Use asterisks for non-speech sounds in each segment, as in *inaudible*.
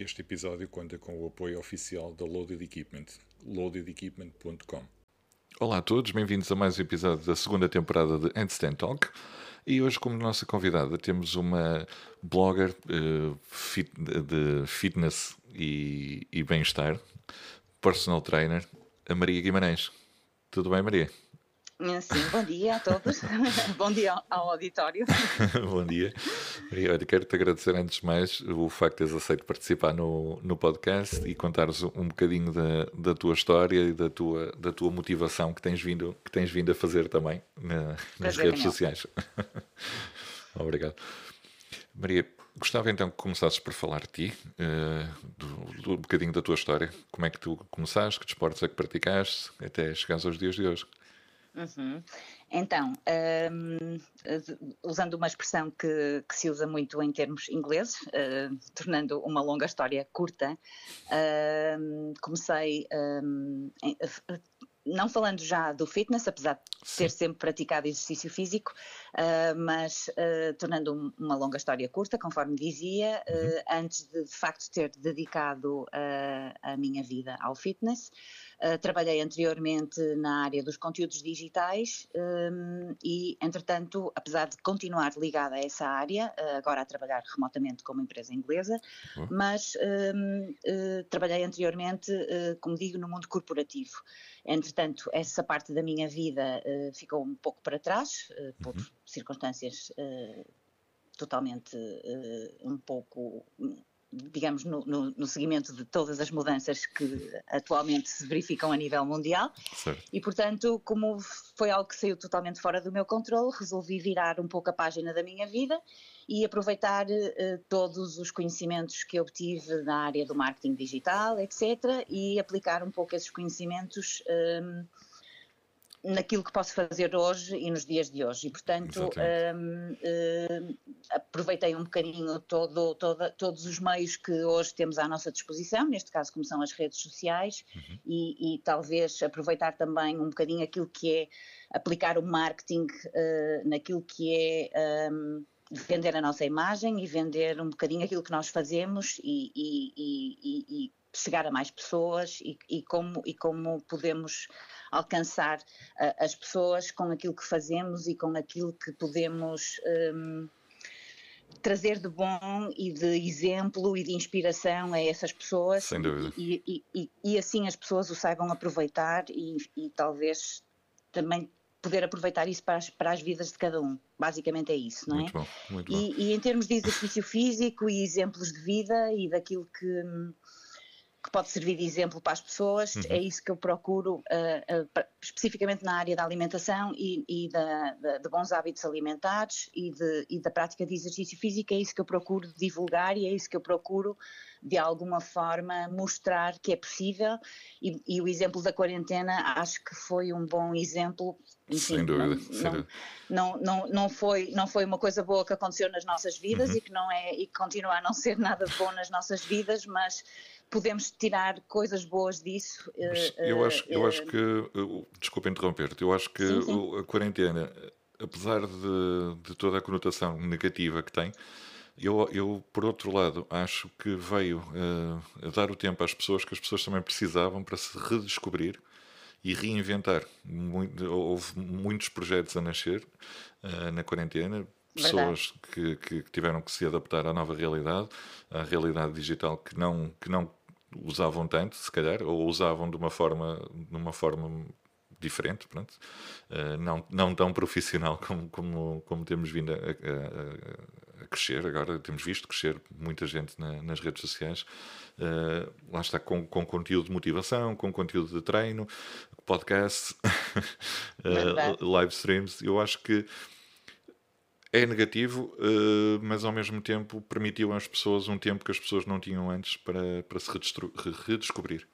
Este episódio conta com o apoio oficial da Loaded Equipment, loadedequipment.com. Olá a todos, bem-vindos a mais um episódio da segunda temporada de Handstand Talk. E hoje, como nossa convidada, temos uma blogger uh, fit, de fitness e, e bem-estar, personal trainer, a Maria Guimarães. Tudo bem, Maria? Sim, bom dia a todos. *laughs* bom dia ao auditório. *laughs* bom dia. Maria, olha, quero-te agradecer antes de mais o facto de teres aceito participar no, no podcast e contares um bocadinho da, da tua história e da tua, da tua motivação que tens vindo, que tens vindo a fazer também na, nas redes sociais. *laughs* Obrigado. Maria, gostava então que começasses por falar de ti, uh, do, do, um bocadinho da tua história. Como é que tu começaste, que desportos é que praticaste, até chegares aos dias de hoje. Uhum. Então, um, usando uma expressão que, que, se usa muito em termos ingleses, uh, tornando uma longa história curta, uh, comecei, um, em, não falando já do fitness, apesar de ter sempre praticado exercício físico, uh, mas tornando uma longa história curta, conforme dizia, uhum. antes de de facto ter dedicado a minha vida ao fitness. Uh, trabalhei anteriormente na área dos conteúdos digitais um, e, entretanto, apesar de continuar ligada a essa área, uh, agora a trabalhar remotamente como empresa inglesa, uhum. mas um, uh, eh, trabalhei anteriormente, como digo, no mundo corporativo. Entretanto, essa parte da minha vida ficou um pouco para trás, por uhum. circunstâncias totalmente um pouco digamos, no, no, no, seguimento de todas as mudanças que atualmente se verificam a nível mundial. Certo. E, portanto, como foi algo que saiu totalmente fora do meu controle, resolvi virar um pouco a página da minha vida e aproveitar uh, todos os conhecimentos que obtive na área do marketing digital, etc., e aplicar um pouco esses conhecimentos. Um, naquilo que posso fazer hoje e nos dias de hoje. E, portanto, um, um, aproveitei um bocadinho todo, todo, todos os meios que hoje temos à nossa disposição, neste caso, como são as redes sociais, uhum. e, e, talvez aproveitar também um bocadinho aquilo que é aplicar o marketing uh, naquilo que é. Um, vender a nossa imagem e vender um bocadinho aquilo que nós fazemos e, e, e chegar a mais pessoas e, como, e como podemos alcançar uh, as pessoas com aquilo que fazemos e com aquilo que podemos um, trazer de bom e de exemplo e de inspiração a essas pessoas. Sem dúvida. E, e, e, e assim as pessoas o saibam aproveitar e, talvez também poder aproveitar isso para as, para as vidas de cada um. Basicamente é isso, não muito é? Bom, muito bom. E, em termos de exercício físico e exemplos de vida e daquilo que hum, que pode servir de exemplo para as pessoas, uhum. é isso que eu procuro, uh, uh, especificamente na área da alimentação e, e da, da, de bons hábitos alimentares e, de, e, da prática de exercício físico, é isso que eu procuro divulgar e é isso que eu procuro, de alguma forma, mostrar que é possível. E, e o exemplo da quarentena acho que foi um bom exemplo. Enfim, sem dúvida. Não, sem dúvida. Não, não, não, foi, não foi uma coisa boa que aconteceu nas nossas vidas uhum. e que não é e que continua a não ser nada bom nas nossas vidas, mas podemos tirar coisas boas disso. Eh, eu acho, eu acho eh, que, desculpa interromper-te, eu acho que sim, sim. a quarentena, apesar de, de, toda a conotação negativa que tem, eu, eu, por outro lado, acho que veio uh, dar o tempo às pessoas que as pessoas também precisavam para se redescobrir e reinventar. Muito, houve muitos projetos a nascer uh, na quarentena, pessoas que, que, tiveram que se adaptar à nova realidade, à realidade digital que não, que não usavam tanto, se calhar, ou usavam de uma forma, de uma forma diferente, pronto. Uh, não, não tão profissional como, como, como temos vindo a, a, a, crescer agora, temos visto crescer muita gente na, nas redes sociais, uh, lá está com, com conteúdo de motivação, com conteúdo de treino, podcast, *laughs* uh, live streams, eu acho que é negativo, uh, mas ao mesmo tempo permitiu às pessoas um tempo que as pessoas não tinham antes para, para se redescobrir.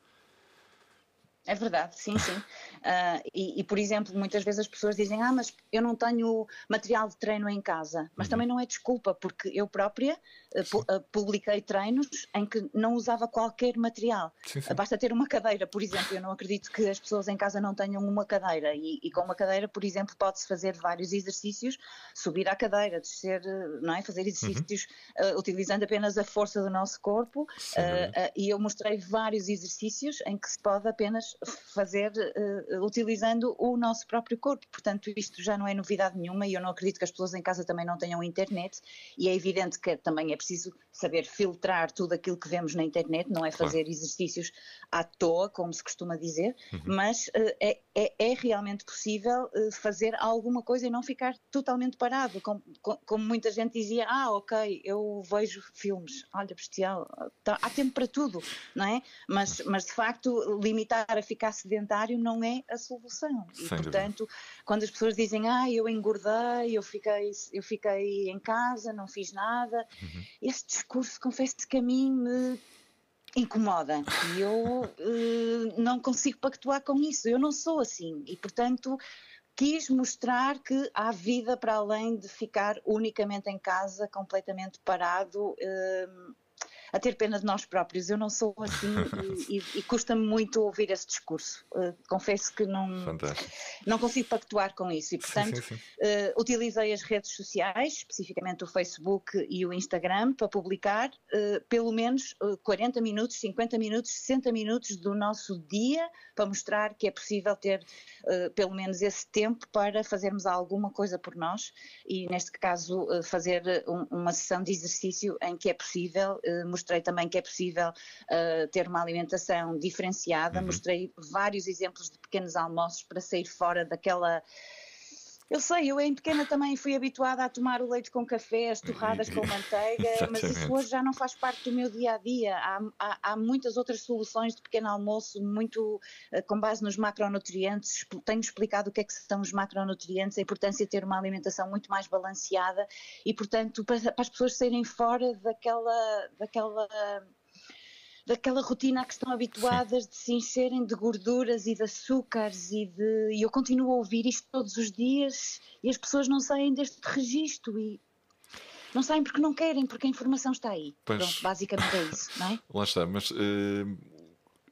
É verdade, sim, sim. Uh, e, e, por exemplo, muitas vezes as pessoas dizem: Ah, mas eu não tenho material de treino em casa. Mas uhum. também não é desculpa, porque eu própria uh, pu uh, publiquei treinos em que não usava qualquer material. Sim, sim. Basta ter uma cadeira, por exemplo. Eu não acredito que as pessoas em casa não tenham uma cadeira. E, e com uma cadeira, por exemplo, pode-se fazer vários exercícios, subir à cadeira, descer, não é? Fazer exercícios uhum. utilizando apenas a força do nosso corpo. e eu mostrei vários exercícios em que se pode apenas fazer uh, utilizando o nosso próprio corpo. Portanto, isto já não é novidade nenhuma e eu não acredito que as pessoas em casa também não tenham internet e é evidente que também é preciso saber filtrar tudo aquilo que vemos na internet, não é fazer claro. exercícios à toa, como se costuma dizer, uhum. mas uh, é, é, é, realmente possível uh, fazer alguma coisa e não ficar totalmente parado, como, como, muita gente dizia, ah, ok, eu vejo filmes, olha, bestial, tá, há tempo para tudo, não é? Mas, mas de facto, limitar a ficar sedentário não é a solução. E, Sem portanto, dúvida. quando as pessoas dizem, ah, eu engordei, eu fiquei, eu fiquei em casa, não fiz nada, uhum. esse discurso, confesso que a mim me incomoda e eu uh, não consigo pactuar com isso. Eu não sou assim e, portanto, quis mostrar que há vida para além de ficar unicamente em casa, completamente parado. Uh, a ter pena de nós próprios. Eu não sou assim *laughs* e, e, e custa-me muito ouvir esse discurso. Uh, confesso que não, não consigo pactuar com isso e, portanto, sim, sim, sim. Uh, utilizei as redes sociais, especificamente o Facebook e o Instagram, para publicar uh, pelo menos 40 minutos, 50 minutos, 60 minutos do nosso dia para mostrar que é possível ter pelo menos esse tempo para fazermos alguma coisa por nós e, neste caso, fazer um, uma sessão de exercício em que é possível mostrei também que é possível uh, ter uma alimentação diferenciada, uhum. mostrei vários exemplos de pequenos almoços para sair fora daquela eu sei, eu em pequena também fui habituada a tomar o leite com café, as torradas com manteiga, *laughs* mas isso hoje já não faz parte do meu dia a dia. Há, há, há muitas outras soluções de pequeno almoço, muito uh, com base nos macronutrientes. Tenho explicado o que é que são os macronutrientes, a importância de ter uma alimentação muito mais balanceada e, portanto, para, para as pessoas saírem fora daquela, daquela daquela rotina a que estão habituadas Sim. de se encherem de gorduras e de açúcares e de e eu continuo a ouvir isto todos os dias e as pessoas não saem deste registro e não saem porque não querem, porque a informação está aí. Pois, Pronto, basicamente é isso, não é? *laughs* Lá está, mas uh,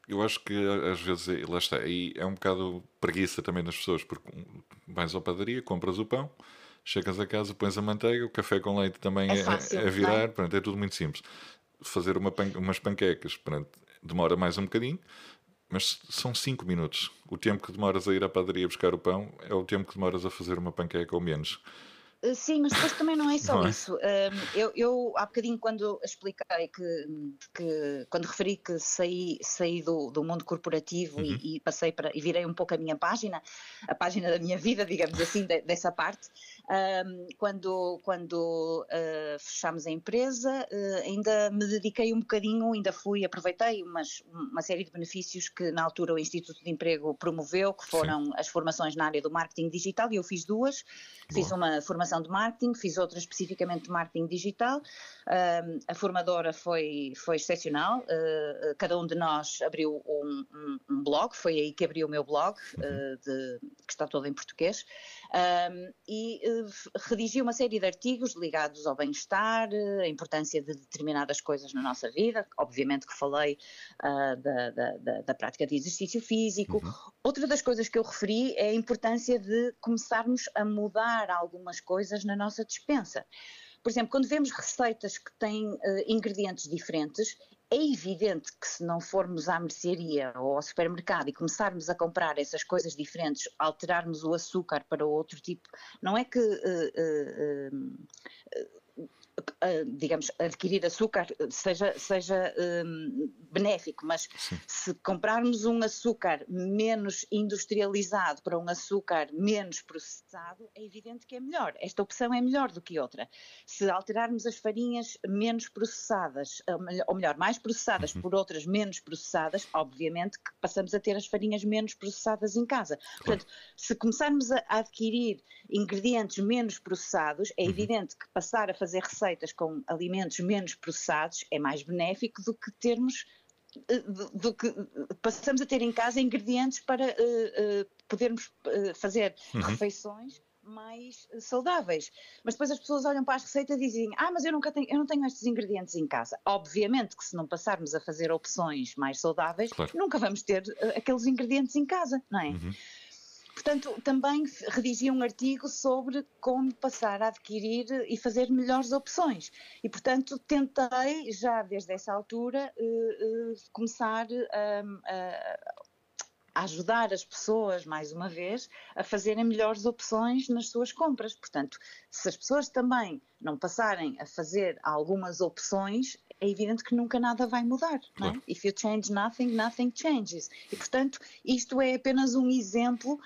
eu acho que às vezes, é, lá está, é um bocado preguiça também das pessoas, porque vais à padaria, compras o pão, chegas a casa, pões a manteiga, o café com leite também é, é, fácil, é virar, é? Pronto, é tudo muito simples fazer uma pan umas panquecas, pronto, demora mais um bocadinho, mas são 5 minutos. O tempo que demoras a ir à padaria buscar o pão é o tempo que demoras a fazer uma panqueca ou menos. Eh, sim, mas depois também não é só *laughs* não é? isso. eu, eu, há bocadinho, quando expliquei que, que quando referi que saí, saí do, do mundo corporativo uhum. e, e, passei para e virei um pouco a minha página, a página da minha vida, digamos assim, de, dessa parte, quando quando uh, fechámos a empresa, uh, ainda me dediquei um bocadinho, ainda fui, aproveitei umas, uma série de benefícios que na altura o Instituto de Emprego promoveu, que foram Sim. as formações na área do marketing digital, e eu fiz duas. Boa. Fiz uma formação de marketing, fiz outra especificamente de marketing digital. Um, a formadora foi, foi excepcional, uh, cada um de nós abriu um, um, um, blog, foi aí que abri o meu blog, uh, de, que está todo em português e uh, redigi uma série de artigos ligados ao bem-estar, a importância de determinadas coisas na nossa vida, obviamente que falei uh, da, da, da, prática de exercício físico. Uhum. Outra das coisas que eu referi é a importância de começarmos a mudar algumas coisas na nossa dispensa. Por exemplo, quando vemos receitas que têm uh, ingredientes diferentes, é evidente que se não formos à mercearia ou ao supermercado e começarmos a comprar essas coisas diferentes, alterarmos o açúcar para outro tipo, não é que uh, uh, digamos, adquirir açúcar seja, seja um, benéfico, mas Sim. se comprarmos um açúcar menos industrializado para um açúcar menos processado, é evidente que é melhor. Esta opção é melhor do que outra. Se alterarmos as farinhas menos processadas, ou melhor, mais processadas uhum. por outras menos processadas, obviamente que passamos a ter as farinhas menos processadas em casa. Claro. Portanto, se começarmos a adquirir ingredientes menos processados, é uhum. evidente que passar a fazer receitas com alimentos menos processados é mais benéfico do que termos do, do, que passamos a ter em casa ingredientes para uh, uh, podermos uh, fazer uhum. refeições mais saudáveis. Mas depois as pessoas olham para as receitas e dizem: Ah, mas eu, nunca tenho, eu não tenho estes ingredientes em casa. Obviamente que se não passarmos a fazer opções mais saudáveis, claro. nunca vamos ter aqueles ingredientes em casa, não é? Uhum. Portanto, também redigi um artigo sobre como passar a adquirir e fazer melhores opções. E, portanto, tentei, já desde essa altura, uh, uh, começar um, a, a ajudar as pessoas, mais uma vez, a fazerem melhores opções nas suas compras. Portanto, se as pessoas também não passarem a fazer algumas opções, é evidente que nunca nada vai mudar. Claro. Não é? If you change nothing, nothing changes. E, portanto, isto é apenas um exemplo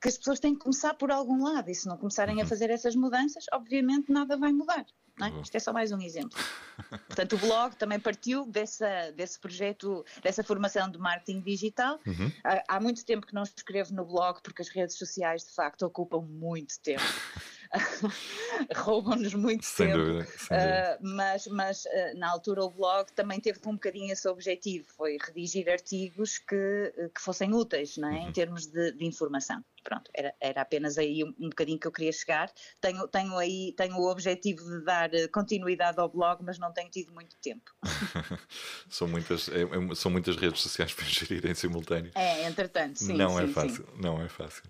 que as pessoas têm que começar por algum lado e se não começarem a uhum. fazer essas mudanças, obviamente nada vai mudar. É? Uhum. Isto é só mais um exemplo. *laughs* Portanto, o blog também partiu dessa, desse projeto, dessa formação de marketing digital. Uhum. Há, há muito tempo que não escrevo no blog porque as redes sociais de facto ocupam muito tempo. *laughs* *laughs* roubam-nos muito sem tempo. Dúvida, sem dúvida. Uh, mas mas uh, na altura o blog também teve um bocadinho esse objetivo, foi redigir artigos que, que fossem úteis não é? Uhum. em termos de, de, informação. Pronto, era, era apenas aí um, um bocadinho que eu queria chegar. Tenho, tenho aí tenho o objetivo de dar continuidade ao blog, mas não tenho tido muito tempo. *laughs* são, muitas, é, é, são muitas redes sociais *laughs* para gerir em simultâneo. É, entretanto, sim. Não é sim, é fácil, sim. não é fácil.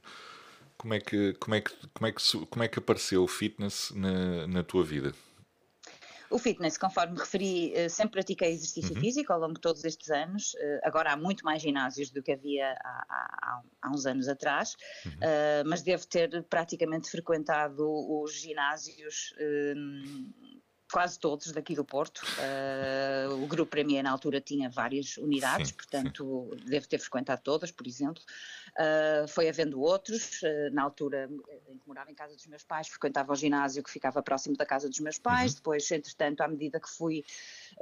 Como é que, como é que, como é que, como é que apareceu o fitness na, na tua vida? O fitness, conforme referi, eh, sempre pratiquei exercício uhum. físico ao longo de todos estes anos. Eh, agora há muito mais ginásios do que havia há, há, há uns anos atrás, uhum. uh, mas devo ter praticamente frequentado os ginásios. Quase todos daqui do Porto. Uh, o grupo para mim na altura tinha várias unidades, sim, portanto sim. devo ter frequentado todas, por exemplo. Uh, foi havendo outros, uh, na altura em que morava em casa dos meus pais, frequentava o ginásio que ficava próximo da casa dos meus pais, uhum. depois, entretanto, à medida que fui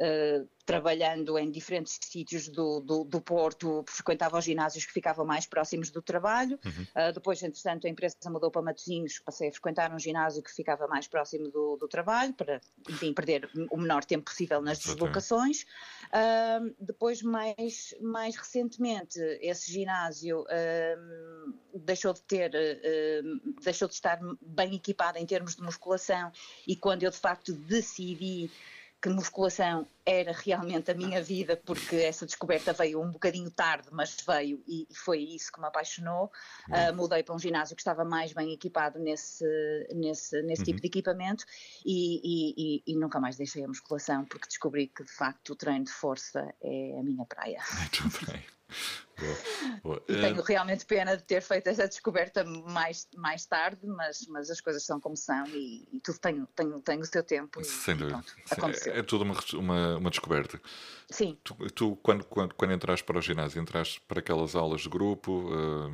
uh, trabalhando em diferentes sítios do, do, do, Porto, frequentava os ginásios que ficavam mais próximos do trabalho, uhum. depois, entretanto, a empresa mudou para Matosinhos, passei a frequentar um ginásio que ficava mais próximo do, do trabalho, para, enfim, perder o menor tempo possível nas deslocações. depois, mais, mais recentemente, esse ginásio deixou de ter, uh, deixou de estar bem equipada em termos de musculação e quando eu de facto decidi que musculação era realmente a minha vida, porque essa descoberta veio um bocadinho tarde, mas veio e foi isso que me apaixonou. Uh, mudei para um ginásio que estava mais bem equipado nesse, nesse, nesse tipo uhum. tipo de equipamento e, e, e, e, nunca mais deixei a musculação, porque descobri que de facto o treino de força é a minha praia. *laughs* Muito bem. Boa, boa. E tenho realmente pena de ter feito essa descoberta mais, mais tarde, mas, mas as coisas são como são e, e tudo tem, tem, tem o seu tempo. Sem dúvida. É, é tudo uma, uma, uma descoberta. Sim. Tu, tu, quando, quando, quando entraste para o ginásio, entraste para aquelas aulas de grupo? Uh,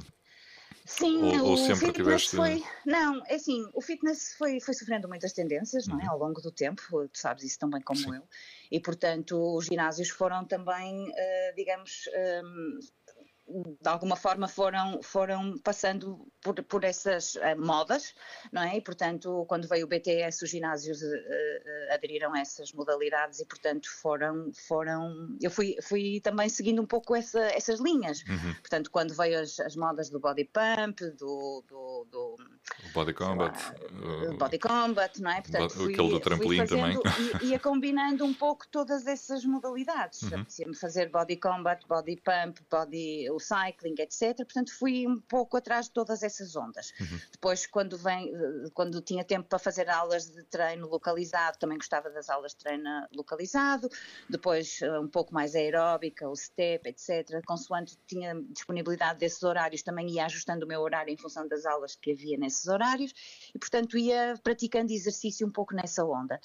Sim, ou, ou sempre tiveste... foi. Não, é assim, o fitness foi, foi sofrendo muitas tendências, não é? Uhum. Ao longo do tempo, tu sabes isso tão bem como Sim. eu. E, portanto, os ginásios foram também, uh, digamos, de alguma forma foram, foram passando por, por essas uh, modas, não é? E, portanto, quando veio o BTS, os ginásios uh, uh, aderiram a essas modalidades e, portanto, foram, foram eu fui, fui também seguindo um pouco essa, essas linhas. Uhum. Portanto, quando veio as, as, modas do body pump, do... do, do body combat. Lá, body combat, não é? Portanto, fui, aquele do trampolim também. E, ia combinando um pouco todas essas modalidades. Uhum. me fazer body combat, body pump, body o cycling, etc. Portanto, fui um pouco atrás de todas essas ondas. Uhum. Depois, quando, vem, quando tinha tempo para fazer aulas de treino localizado, também gostava das aulas de treino localizado. Depois, eh, um pouco mais aeróbica, o step, etc. Consoante tinha disponibilidade desses horários, também ia ajustando o meu horário em função das aulas que havia nesses horários. E, portanto, ia praticando exercício um pouco nessa onda.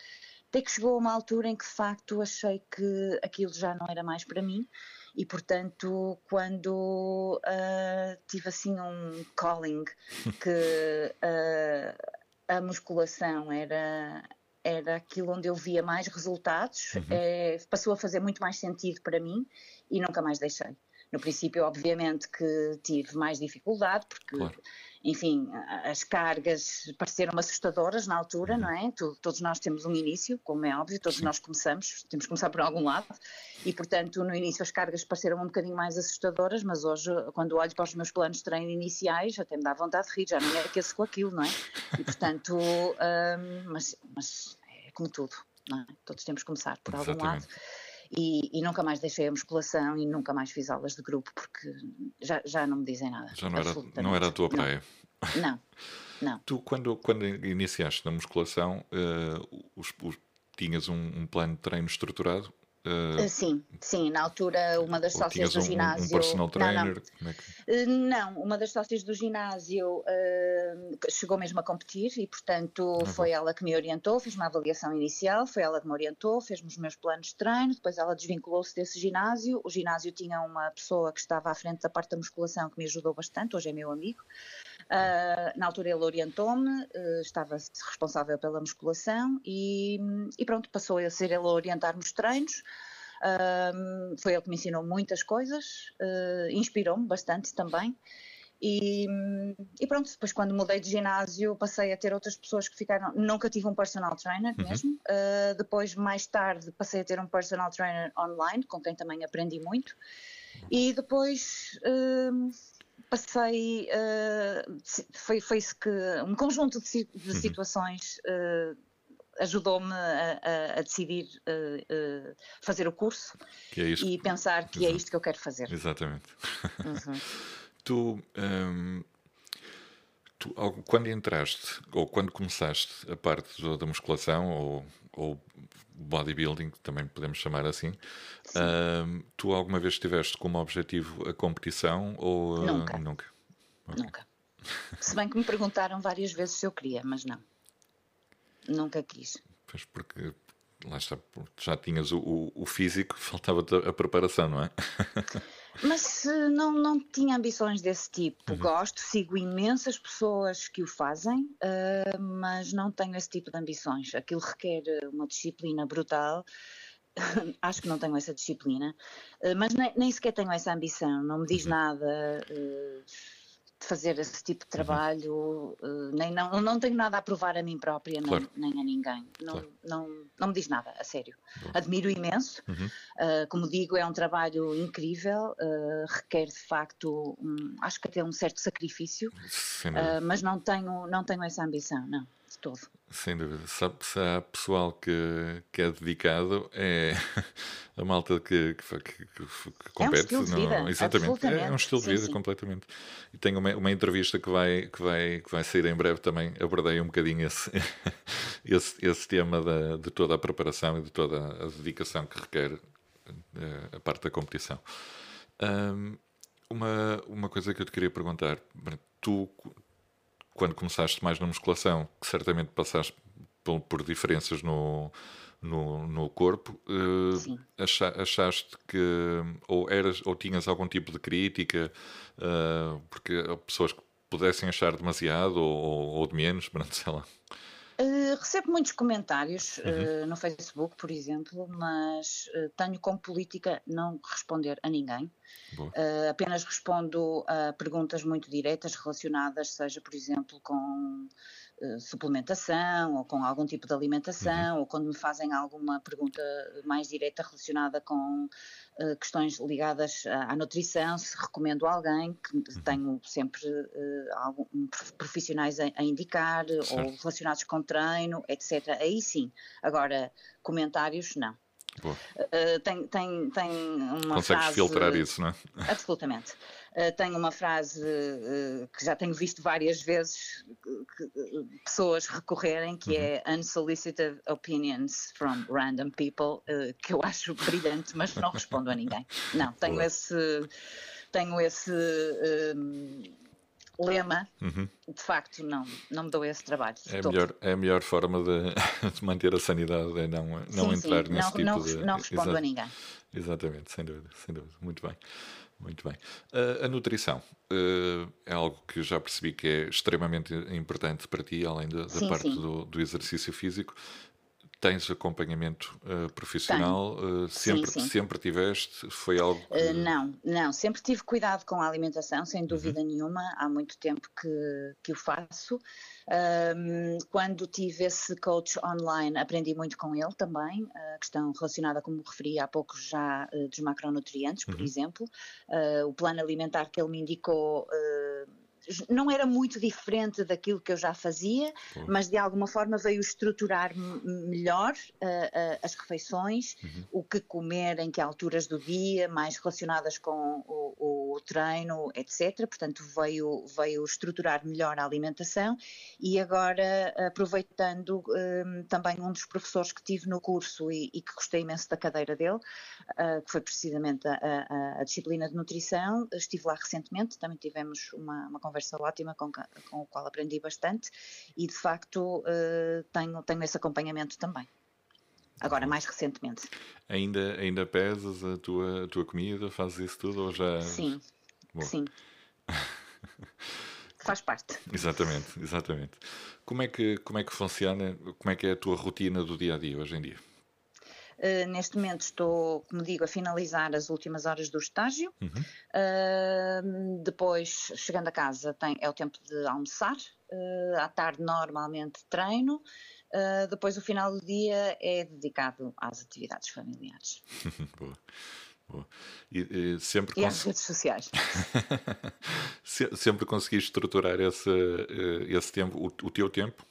Até que chegou uma altura em que, de facto, achei que aquilo já não era mais para mim e portanto quando uh, tive assim um calling *laughs* que uh, a musculação era era aquilo onde eu via mais resultados, uhum. é, passou a fazer muito mais sentido para mim e nunca mais deixei. No princípio, obviamente, que tive mais dificuldade, porque claro enfim, as cargas pareceram assustadoras na altura, não é? Todos nós temos um início, como é óbvio, todos nós começamos, temos que começar por algum lado, e portanto no início as cargas pareceram um bocadinho mais assustadoras, mas hoje, quando olho para os meus planos de treino iniciais, até me dá vontade de rir, já não é aqueço com aquilo, não é? E portanto, *laughs* hum, mas, mas é como tudo, não é? Todos temos que começar por algum Exatamente. lado. E, e, nunca mais deixei a musculação e nunca mais fiz aulas de grupo porque já, já não me dizem nada. Já não era, não era a tua praia? Não, não. Tu, quando, quando iniciaste na musculação, uh, os, os, tinhas um, um, plano de treino estruturado? Uh, sim, sim, na altura uma das sócias do ginásio. Um personal trainer? Não, não. É que... não, uma das sócias do ginásio uh, chegou mesmo a competir e, portanto, ah, foi bom. ela que me orientou, fiz uma avaliação inicial, foi ela que me orientou, fez-me os meus planos de treino, depois ela desvinculou-se desse ginásio. O ginásio tinha uma pessoa que estava à frente da parte da musculação que me ajudou bastante, hoje é meu amigo. Uh, na altura ele orientou-me, uh, estava responsável pela musculação e, e, pronto, passou a ser ele a orientar-me os treinos. Uh, foi ele que me ensinou muitas coisas, inspirou-me bastante também. E, e, pronto, depois quando mudei de ginásio passei a ter outras pessoas que ficaram. Nunca tive um personal trainer uhum. mesmo. Uh, depois, mais tarde, passei a ter um personal trainer online, com quem também aprendi muito. E depois. Uh, passei. Uh, foi, foi isso que. Um conjunto de, de uhum. situações. Uh, ajudou-me a, a, a decidir uh, fazer o curso é e pensar que é Exato. é isto que eu quero fazer. Exatamente. Uhum. *laughs* tu, um, tu, quando entraste, ou quando começaste a parte da musculação, ou, ou bodybuilding, também podemos chamar assim. Uh, tu alguma vez tiveste como objetivo a competição ou uh, nunca? Nunca. Okay. nunca. Se bem que me perguntaram várias vezes se eu queria, mas não. Nunca quis. Pois porque lá está, já tinhas o, o físico, *laughs* faltava a preparação, não é? *laughs* Mas não, não tinha ambições desse tipo. Uhum. Gosto, sigo imensas pessoas que o fazem, uh, mas não tenho esse tipo de ambições. Aquilo requer uma disciplina brutal. *laughs* Acho que não tenho essa disciplina, uh, mas nem, nem, sequer tenho essa ambição. Não me diz uhum. nada. Uh, de fazer esse tipo de uhum. trabalho, uhum. nem, não, não tenho nada a provar a mim própria, claro. nem, nem, a ninguém. Não, claro. não, não me diz nada, a sério. Admiro imenso. Uhum. Uh, como digo, é um trabalho incrível, uh, requer de facto, um, acho que até um certo sacrifício, uh, mas não tenho, não tenho essa ambição, não de todo. Sem dúvida. Sabe, se há pessoal que, que é dedicado, é *laughs* a malta que, que, que, que compete. É um estilo de vida. Não, exatamente. É, um estilo de vida, sim. completamente. E tenho uma, uma entrevista que vai, que, vai, que vai sair em breve também. Abordei um bocadinho esse, *laughs* esse, esse tema da, de toda a preparação e de toda a dedicação que requer eh, a parte da competição. Um, uma, uma coisa que eu te queria perguntar, tu quando começaste mais na musculação, que certamente passaste por, por diferenças no, no, no corpo, uh, achaste que ou eras ou tinhas algum tipo de crítica, uh, porque pessoas que pudessem achar demasiado ou, ou de menos, *laughs* sei lá. Uh, recebo muitos comentários uhum. uh, no Facebook, por exemplo, mas uh, tenho como política não responder a ninguém. apenas respondo a perguntas muito diretas relacionadas, seja, por exemplo, com eh, suplementação ou com algum tipo de alimentação, uhum. ou quando me fazem alguma pergunta mais direta relacionada com uh, questões ligadas à, à, nutrição, se recomendo alguém, que uhum. tenho sempre uh, algum, profissionais a, a indicar, certo. ou relacionados com treino, etc. Aí sim. Agora, comentários, não. Uh, tem, tem, tem uma Consegues frase, filtrar isso, não é? Absolutamente. Uh, tenho uma frase uh, que já tenho visto várias vezes que, que, pessoas recorrerem, que uhum. é unsolicited opinions from random people, que eu acho brilhante, mas não respondo a ninguém. Não, tenho Boa. esse tenho esse lema, uhum. de facto, não, não me dou esse trabalho. É a, melhor, é a melhor forma de, *laughs* de, manter a sanidade, é não, não sim, entrar sim. nesse não, tipo não, de... Não respondo a ninguém. Exatamente, sem dúvida, sem dúvida. Muito bem. Muito bem. Uh, a nutrição uh, é algo que já percebi que é extremamente importante para ti, além da, da sim, parte do, do, exercício físico. Tens acompanhamento uh, profissional? Uh, sempre, sim, sim. sempre tiveste? Foi algo que... uh, Não, não. Sempre tive cuidado com a alimentação, sem dúvida uhum. nenhuma. Há muito tempo que, que o faço. Um, quando tive esse coach online, aprendi muito com ele também. A questão relacionada, como referi há pouco, já dos macronutrientes, por uhum. exemplo. o plano alimentar que ele me indicou não era muito diferente daquilo que eu já fazia, mas de alguma forma veio estruturar melhor uh, uh, as refeições, uhum. o que comer, em que alturas do dia, mais relacionadas com o, o, treino, etc. Portanto, veio, veio estruturar melhor a alimentação e agora, aproveitando um, também um dos professores que tive no curso e, e que gostei imenso da cadeira dele, uh, que foi precisamente a, a, a, disciplina de nutrição, estive lá recentemente, também tivemos uma, uma conversa conversa ótima com, com o qual aprendi bastante e de facto uh, tenho, tenho esse acompanhamento também. Agora, mais recentemente. Ainda, ainda pesas a tua, a tua comida? Fazes isso tudo ou já. Sim. Boa. Sim. *laughs* Faz parte. Exatamente, exatamente. Como é, que, como é que funciona, como é que é a tua rotina do dia a dia hoje em dia? Uh, neste momento estou, como digo, a finalizar as últimas horas do estágio. Uhum. Uh, depois, chegando a casa, tem, é o tempo de almoçar. Uh, à tarde, normalmente, treino. depois, o final do dia é dedicado às atividades familiares. *laughs* Boa. Boa. E, e, sempre e às redes sociais. *laughs* sempre conseguiste estruturar esse, esse tempo, o, o teu tempo,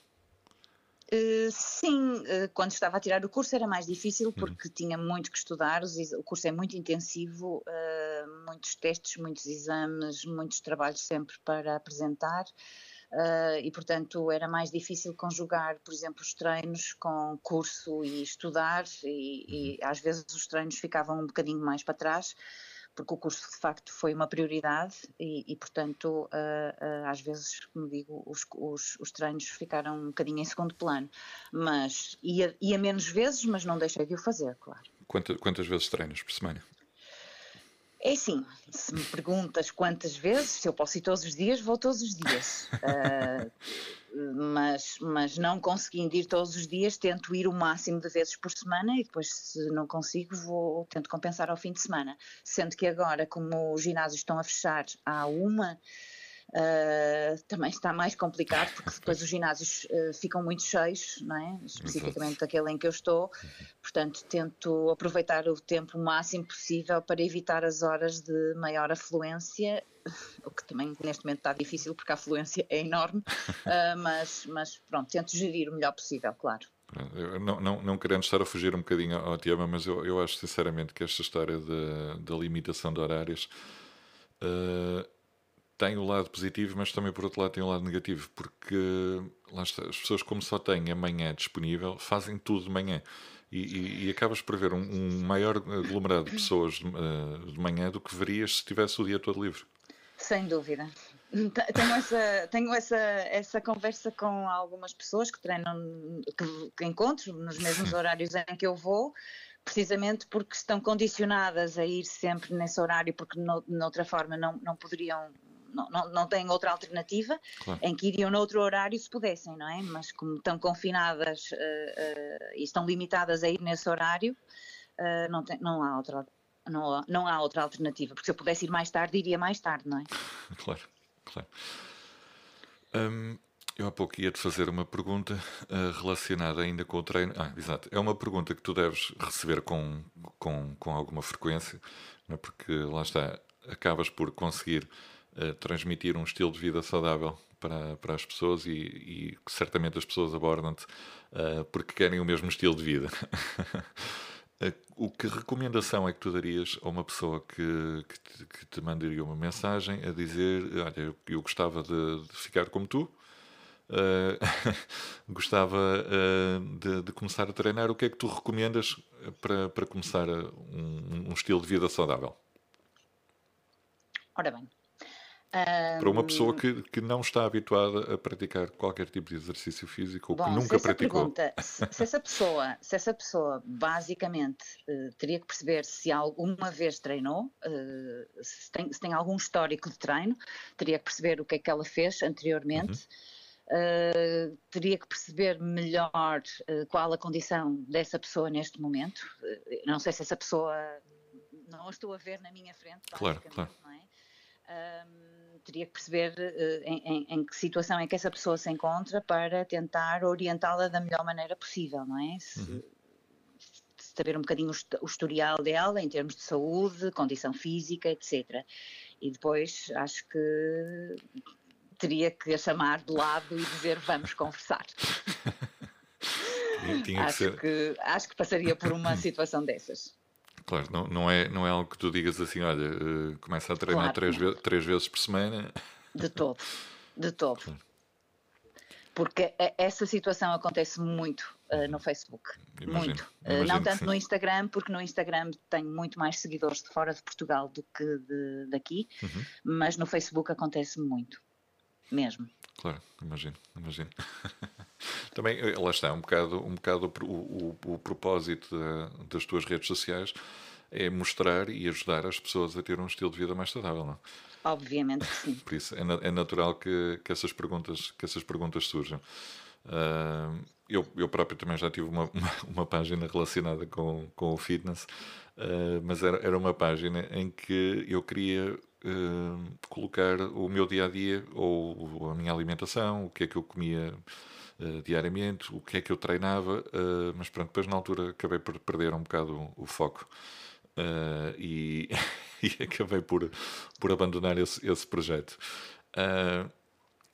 Uh, sim, uh, quando estava a tirar o curso era mais difícil uhum. porque uhum. tinha muito que estudar, o curso é muito intensivo, uh, muitos testes, muitos exames, muitos trabalhos sempre para apresentar. e portanto era mais difícil conjugar, por exemplo, os treinos com curso e estudar, e, uhum. e às vezes os treinos ficavam um bocadinho mais para trás porque o curso de facto foi uma prioridade e, e portanto, uh, uh, às vezes, como digo, os, os, os, treinos ficaram um bocadinho em segundo plano. Mas ia, ia menos vezes, mas não deixei de o fazer, claro. Quantas, quantas vezes treinas por semana? É assim, se me perguntas quantas vezes, se eu posso ir todos os dias, vou todos os dias. Uh, mas, mas não conseguindo ir todos os dias, tento ir o máximo de vezes por semana e depois, se não consigo, vou tento compensar ao fim de semana. Sendo que agora, como os ginásios estão a fechar à uma, Uh, também está mais complicado porque *laughs* depois os ginásios uh, ficam muito cheios, não é? especificamente aquele em que eu estou, portanto tento aproveitar o tempo o máximo possível para evitar as horas de maior afluência, *laughs* o que também neste momento está difícil porque a afluência é enorme, uh, *laughs* mas, mas pronto, tento gerir o melhor possível, claro. Não, não, não querendo estar a fugir um bocadinho ao tema, mas eu, eu acho sinceramente que esta história da limitação de horários uh, tem o lado positivo, mas também por outro lado tem o lado negativo, porque lá está, as pessoas, como só têm amanhã disponível, fazem tudo de manhã. E, e, e acabas por ver um, um, maior aglomerado de pessoas de, uh, de manhã do que verias se tivesse o dia todo livre. Sem dúvida. Tenho essa, tenho essa, essa conversa com algumas pessoas que treinam, que, que encontro nos mesmos *laughs* horários em que eu vou, precisamente porque estão condicionadas a ir sempre nesse horário, porque no, noutra forma não, não poderiam não, não, não têm outra alternativa claro. em que iriam noutro horário se pudessem, não é? Mas como estão confinadas uh, uh, e estão limitadas a ir nesse horário, uh, não, tem, não, há outra, não, não há outra alternativa, porque se eu pudesse ir mais tarde, iria mais tarde, não é? *laughs* Claro, claro. Um, eu há pouco ia-te fazer uma pergunta uh, relacionada ainda com o treino. Ah, exato. É uma pergunta que tu deves receber com, com, com alguma frequência, é? porque lá está, acabas por conseguir transmitir um estilo de vida saudável para, para as pessoas e, e certamente as pessoas abordam-te uh, porque querem o mesmo estilo de vida. *laughs* o que recomendação é que tu darias a uma pessoa que, que, te, que te mandaria uma mensagem a dizer: Olha, eu, eu gostava de, de, ficar como tu, uh, *laughs* gostava uh, de, de, começar a treinar, o que é que tu recomendas para, para começar um, um estilo de vida saudável? Ora bem, para uma pessoa que, que não está habituada a praticar qualquer tipo de exercício físico ou Bom, que nunca se praticou. Pergunta, se, se, essa pessoa, se essa pessoa basicamente uh, teria que perceber se alguma vez treinou, uh, se, tem, se, tem, algum histórico de treino, teria que perceber o que é que ela fez anteriormente. Uhum. Uh, teria que perceber melhor qual a condição dessa pessoa neste momento. Não sei se essa pessoa não a estou a ver na minha frente, claro, claro. É? Teria que perceber em, em, em, que situação é que essa pessoa se encontra para tentar orientá-la da melhor maneira possível, não é? Se, uhum. saber um bocadinho o historial dela em termos de saúde, condição física, etc. E depois acho que teria que a chamar de lado e dizer vamos conversar. *laughs* Acho, que, acho que passaria por uma situação dessas. Claro, não, não, é, não é algo que tu digas assim, olha, uh, começa a treinar claro, três, ve três vezes por semana. De todo, de todo. Claro. Porque essa situação acontece muito uh, no Facebook. Imagino, muito. Imagino uh, não tanto no Instagram, porque no Instagram tenho muito mais seguidores de fora de Portugal do que de, daqui, uhum. mas no Facebook acontece muito mesmo. Claro, imagino, imagino. *laughs* Também, eh, lá está, um bocado, um bocado o, o, o propósito das tuas redes sociais é mostrar e ajudar as pessoas a ter um estilo de vida mais saudável, não? Obviamente que sim. *laughs* Por isso é, é natural que, que, essas perguntas, que essas perguntas surjam. Uh, eu, eu próprio também já tive uma, *laughs* uma, uma página relacionada com, com o fitness, uh, mas era, era uma página em que eu queria uh, colocar o meu dia a dia ou a minha alimentação, o que é que eu comia uh, diariamente, o que é que eu treinava, uh, mas pronto, depois na altura acabei por perder um bocado o, o foco. e, *laughs* e acabei por, por abandonar esse, esse projeto.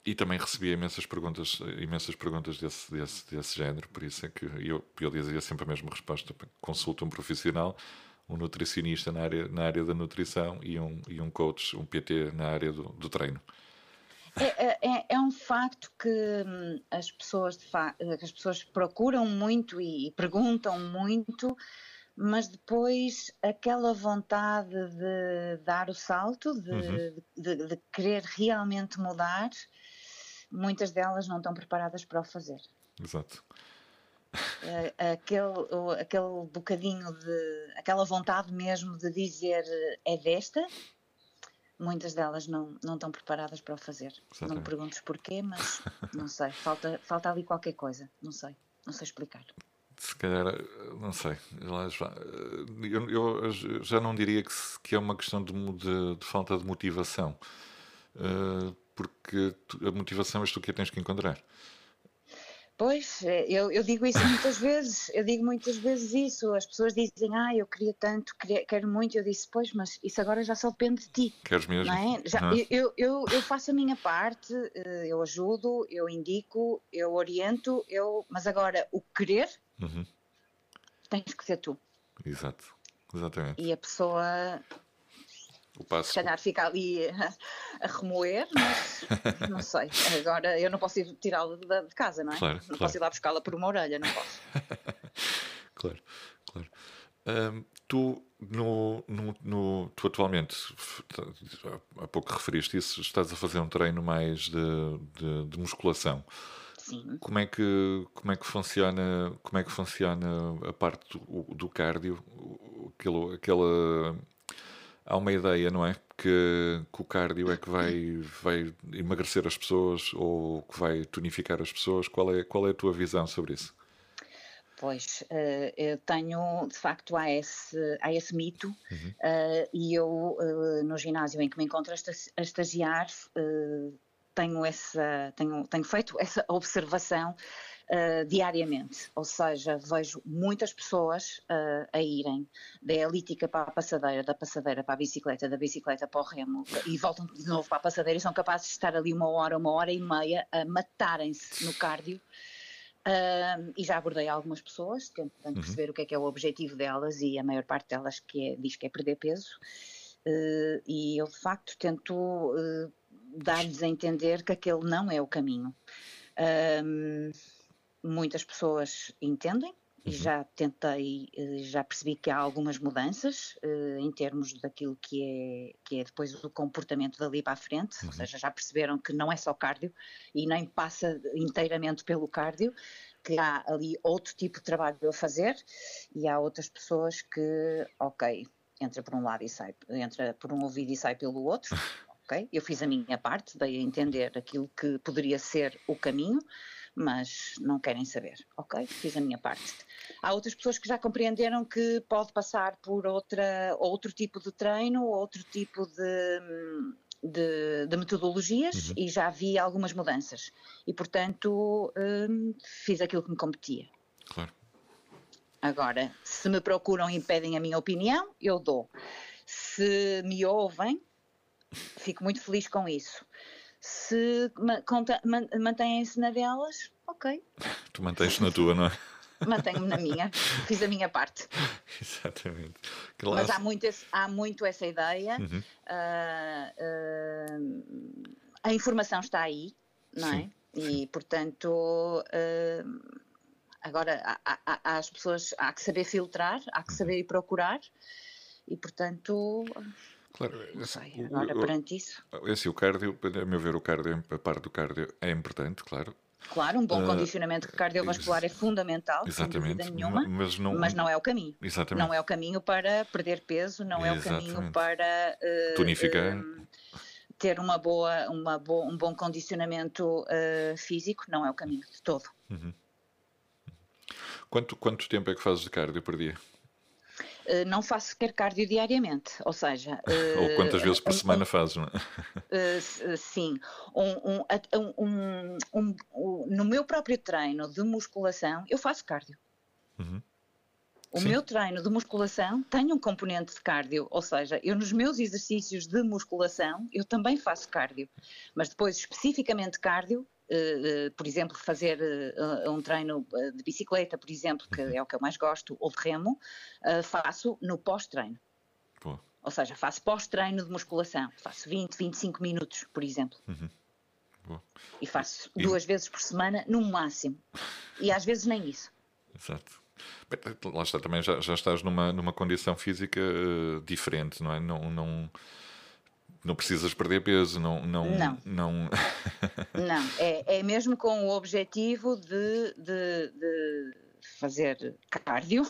e também recebi imensas perguntas, imensas perguntas desse, desse, desse género, por isso é que eu, eu dizia sempre a mesma resposta: consulta um profissional um nutricionista na área, na área da nutrição e um, e um coach, um PT na área do, do treino. É, é, é, é um facto que hum, as pessoas, fa as pessoas procuram muito e perguntam muito, mas depois aquela vontade de dar o salto, de, uhum. de, de querer realmente mudar, muitas delas não estão preparadas para o fazer. Exato. Aquele, aquele bocadinho de. aquela vontade mesmo de dizer é desta, muitas delas não, não estão preparadas para o fazer. Exatamente. Não me perguntes porquê, mas não sei, falta, falta ali qualquer coisa, não sei, não sei explicar. Se calhar, não sei, eu, eu já não diria que, que é uma questão de, de, de falta de motivação, eh, porque a motivação és tu que a tens que encontrar. Pois, é, eu, eu, digo isso muitas vezes, eu digo muitas vezes isso. As pessoas dizem, ah, eu queria tanto, queria, quero muito. Eu disse, pois, mas isso agora já só depende de ti. Queres mesmo? É? Já, eu, eu, eu, faço a minha parte, eh, eu ajudo, eu indico, eu oriento, eu, mas agora o querer uhum. tens que ser tu. Exato, exatamente. E a pessoa o passo. Se calhar fica ali a, a remoer, mas *laughs* não sei. Agora eu não posso ir tirá-la de, de, casa, não é? Claro, não claro. posso ir lá buscá-la por uma orelha, não posso. *laughs* claro, claro. Um, tu, no, no, no, tu atualmente, há pouco referiste isso, estás a fazer um treino mais de, de, de musculação. Sim. Como é que como é que funciona como é que funciona a parte do, do cardio, aquele, aquela há uma ideia, não é? Que, que, o cardio é que vai, vai emagrecer as pessoas ou que vai tonificar as pessoas. Qual é, qual é a tua visão sobre isso? Pois, uh, eu tenho, de facto, há esse, há esse mito uhum. uh, e eu, uh, no ginásio em que me encontro a estagiar, tenho, essa, tenho, tenho feito essa observação uh, diariamente, ou seja, vejo muitas pessoas uh, a irem da elítica para a passadeira, da passadeira para a bicicleta, da bicicleta para o remo e voltam de novo para a passadeira e são capazes de estar ali uma hora, uma hora e meia a matarem-se no cardio. Uh, e já abordei algumas pessoas, tentando uhum. perceber o que é que é o objetivo delas e a maior parte delas que é, diz que é perder peso. Uh, e eu de facto tento uh, dar-lhes a entender que aquele não é o caminho muitas pessoas entendem e uhum. já tentei, eh, já percebi que há algumas mudanças uh, em termos daquilo que é, que é depois o comportamento dali para a frente, uhum. ou seja, já perceberam que não é só cardio e nem passa inteiramente pelo cardio, que há ali outro tipo de trabalho a fazer e há outras pessoas que, ok, entra por um lado e sai, entra por um ouvido e sai pelo outro. *laughs* ok? Eu fiz a minha parte, dei a entender aquilo que poderia ser o caminho, mas não querem saber, ok? Fiz a minha parte. Há outras pessoas que já compreenderam que pode passar por outra, outro tipo de treino, outro tipo de, de, de metodologias uhum. e já vi algumas mudanças. E, portanto, hum, fiz aquilo que me competia. Claro. Agora, se me procuram e pedem a minha opinião, eu dou. Se me ouvem, fico muito feliz com isso se mantêm-se na delas, ok. *laughs* Tu mantens na tua, não é? *laughs* Mantenho-me na minha, fiz a minha parte. *laughs* Exatamente. Claro. Mas há muito, esse, há muito essa ideia. Uhum. Uh, uh, a informação está aí, não é? Sim. é? E, portanto, uh, agora há, há, há, as pessoas, há que saber filtrar, há que uhum. saber ir procurar, e, portanto. Claro, não sei, agora o, perante isso. Esse, o cardio, a meu ver, o cardio, a parte do cardio é importante, claro. Claro, um bom uh, condicionamento cardiovascular é fundamental, exatamente, sem dúvida nenhuma, mas não, mas não é o caminho. Exatamente. Não é o caminho para perder peso, não é exatamente. o caminho para uh, tonificar. Uh, ter uma boa, uma bo um bom condicionamento físico, não é o caminho de todo. Uhum. Quanto, quanto tempo é que fazes de cardio por dia? Eh, não faço sequer cardio diariamente, ou seja... *laughs* ou quantas vezes por semana um, fazes, não é? Uh, sim. Um, um, no meu próprio treino de musculação, eu faço cardio. Uhum. O Sim. meu treino de musculação tem um componente de cardio, ou seja, eu nos meus exercícios de musculação eu também faço cardio, mas depois especificamente cardio por exemplo, fazer uh, um treino de bicicleta, por exemplo, que uhum. é o que eu mais gosto, ou de remo, uh, faço no pós-treino. Ou seja, faço pós-treino de musculação, faço 20, 25 minutos, por exemplo. Uhum. E faço e... duas vezes por semana, no máximo. E às vezes nem isso. Exato. Lá está, também já, já estás numa, numa condição física diferente, não é? Não, não não precisas perder peso, não. Não, não. não... *laughs* não. É, é mesmo com o objetivo de, de, de fazer cardio, uh,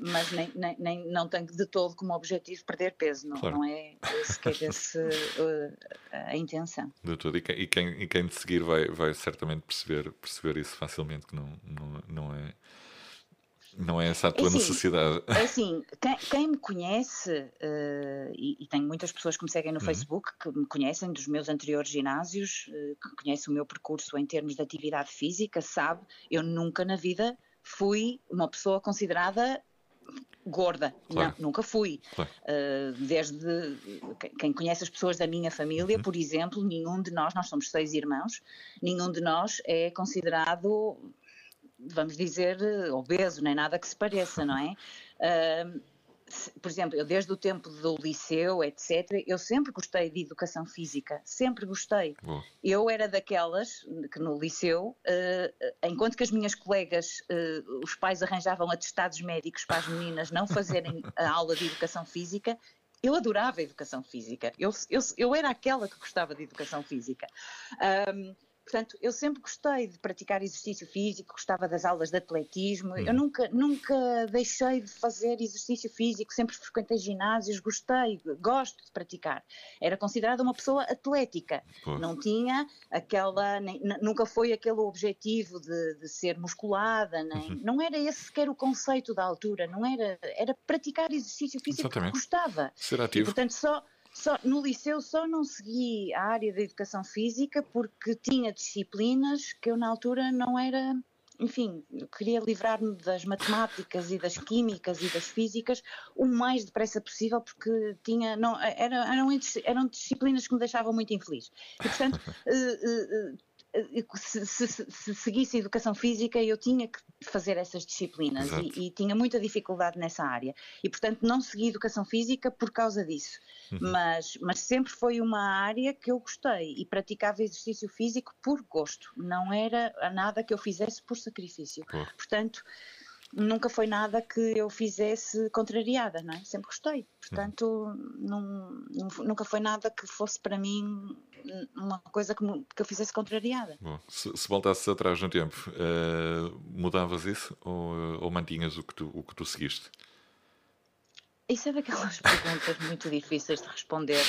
*laughs* mas nem, nem, nem, não tenho de todo como objetivo perder peso, não, claro. não é sequer esse, uh, a intenção. De todo. E quem, e quem, e quem te seguir vai, vai certamente perceber, perceber isso facilmente, que não, não, não é não é essa a tua é assim, necessidade. É *laughs* assim, quem, quem me conhece, uh, e, e, tenho muitas pessoas que me seguem no uhum. Facebook que me conhecem dos meus anteriores ginásios, uh, que conhecem o meu percurso em termos de atividade física, sabe, eu nunca na vida fui uma pessoa considerada gorda. Claro. Não, nunca fui. Claro. Uh, desde quem conhece as pessoas da minha família, uhum. por exemplo, nenhum de nós, nós somos seis irmãos, nenhum de nós é considerado vamos dizer, obeso, nem nada que se pareça, não é? Uh, por exemplo, eu desde o tempo do liceu, etc., eu sempre gostei de educação física, sempre gostei. Eu era daquelas que no liceu, uh, enquanto que as minhas colegas, uh, os pais arranjavam atestados médicos para as meninas não fazerem a aula de educação física, eu adorava a educação física. Eu, eu, eu era aquela que gostava de educação física. Um, Portanto, eu sempre gostei de praticar exercício físico, gostava das aulas de atletismo, uhum. eu nunca, nunca deixei de fazer exercício físico, sempre frequentei ginásios, gostei, gosto de praticar. Era considerada uma pessoa atlética, Pô. não tinha aquela, nem, nunca foi aquele objetivo de, de ser musculada, nem, uhum. não era esse sequer o conceito da altura, não era, era praticar exercício físico Exatamente. que gostava. Ser ativo. E, portanto, só só, no liceu só não segui a área da educação física porque tinha disciplinas que eu na altura não era, enfim, queria livrar-me das matemáticas e das químicas e das físicas o mais depressa possível porque tinha, não, era, eram, eram disciplinas que me deixavam muito infeliz. E portanto, uh, *laughs* uh, se, se, se, seguisse educação física, eu tinha que fazer essas disciplinas e, e, tinha muita dificuldade nessa área. E, portanto, não segui educação física por causa disso. Uhum. Mas, mas sempre foi uma área que eu gostei e praticava exercício físico por gosto. Não era nada que eu fizesse por sacrifício. Portanto nunca foi nada que eu fizesse contrariada, não é? Sempre gostei. Portanto, não, nunca foi nada que fosse para mim uma coisa que, que eu fizesse contrariada. Bom, se, se voltasses atrás no tempo, uh, mudavas isso ou, ou mantinhas o que, tu, o que tu seguiste? Isso é daquelas *laughs* perguntas muito difíceis de responder,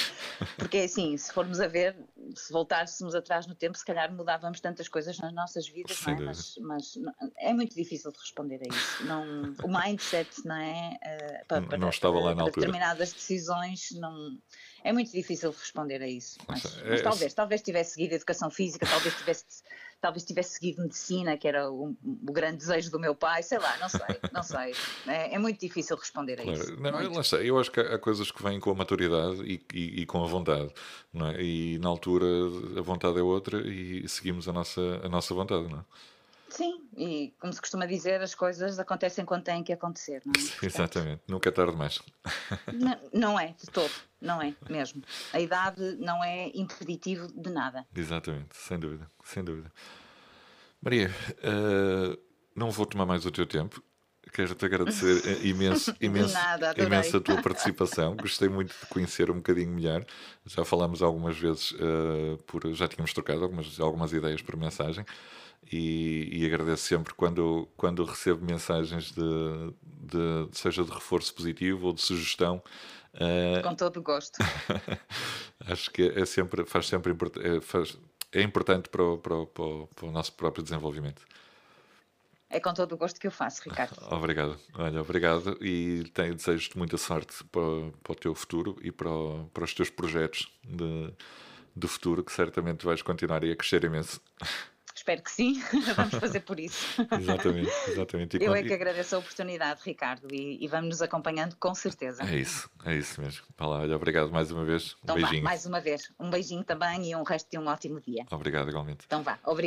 porque é assim, se formos a ver, se voltássemos atrás no tempo, se calhar mudávamos tantas coisas nas nossas vidas, não é? Mas, mas, é muito difícil de responder a isso. Não, o mindset, não é? Uh, para, para, não estava lá na altura. determinadas decisões, não, é muito difícil responder a isso. Mas, é, mas talvez, talvez tivesse seguido educação física, talvez tivesse talvez tivesse seguido medicina, que era o, o, grande desejo do meu pai, sei lá, não sei, não sei. É, é muito difícil responder a claro. isso. Não, lá está. Eu acho que há coisas que vêm com a maturidade e, e, e com a vontade, não é? E na altura a vontade é outra e seguimos a nossa, a nossa vontade, não é? Sim, e como se costuma dizer, as coisas acontecem quando têm que acontecer, não é? Portanto, Exatamente, nunca é tarde demais. *laughs* Não, não é, de todo, não é mesmo. A idade não é impeditivo de nada. Exatamente, sem dúvida, sem dúvida. Maria, uh, não vou tomar mais o teu tempo. Quero-te agradecer *laughs* imenso, imenso, Nada, imenso a tua participação. *laughs* Gostei muito de conhecer um bocadinho melhor. Já falámos algumas vezes, uh, por, já tínhamos trocado algumas, algumas ideias por mensagem e, e agradeço sempre quando, quando recebo mensagens de, de, seja de reforço positivo ou de sugestão. Uh, Com todo o gosto. *laughs* acho que é sempre, faz sempre é, faz, é importante para o, para, o, para o nosso próprio desenvolvimento. É com todo o gosto que eu faço, Ricardo. *laughs* Obrigado. Olha, obrigado e tenho, desejo-te muita sorte para, para o teu futuro e para, para os teus projetos de, de futuro, que certamente vais continuar a crescer imenso. *laughs* Espero que sim, *laughs* vamos fazer por isso. exatamente, exatamente. E Eu é que agradeço a oportunidade, Ricardo, e, e, vamos nos acompanhando com certeza. É isso, é isso mesmo. Olá, olha, obrigado mais uma vez. Um então beijinho. Vá, mais uma vez. Um beijinho também e um resto de um ótimo dia. Obrigado, igualmente. Então vá, obrigado.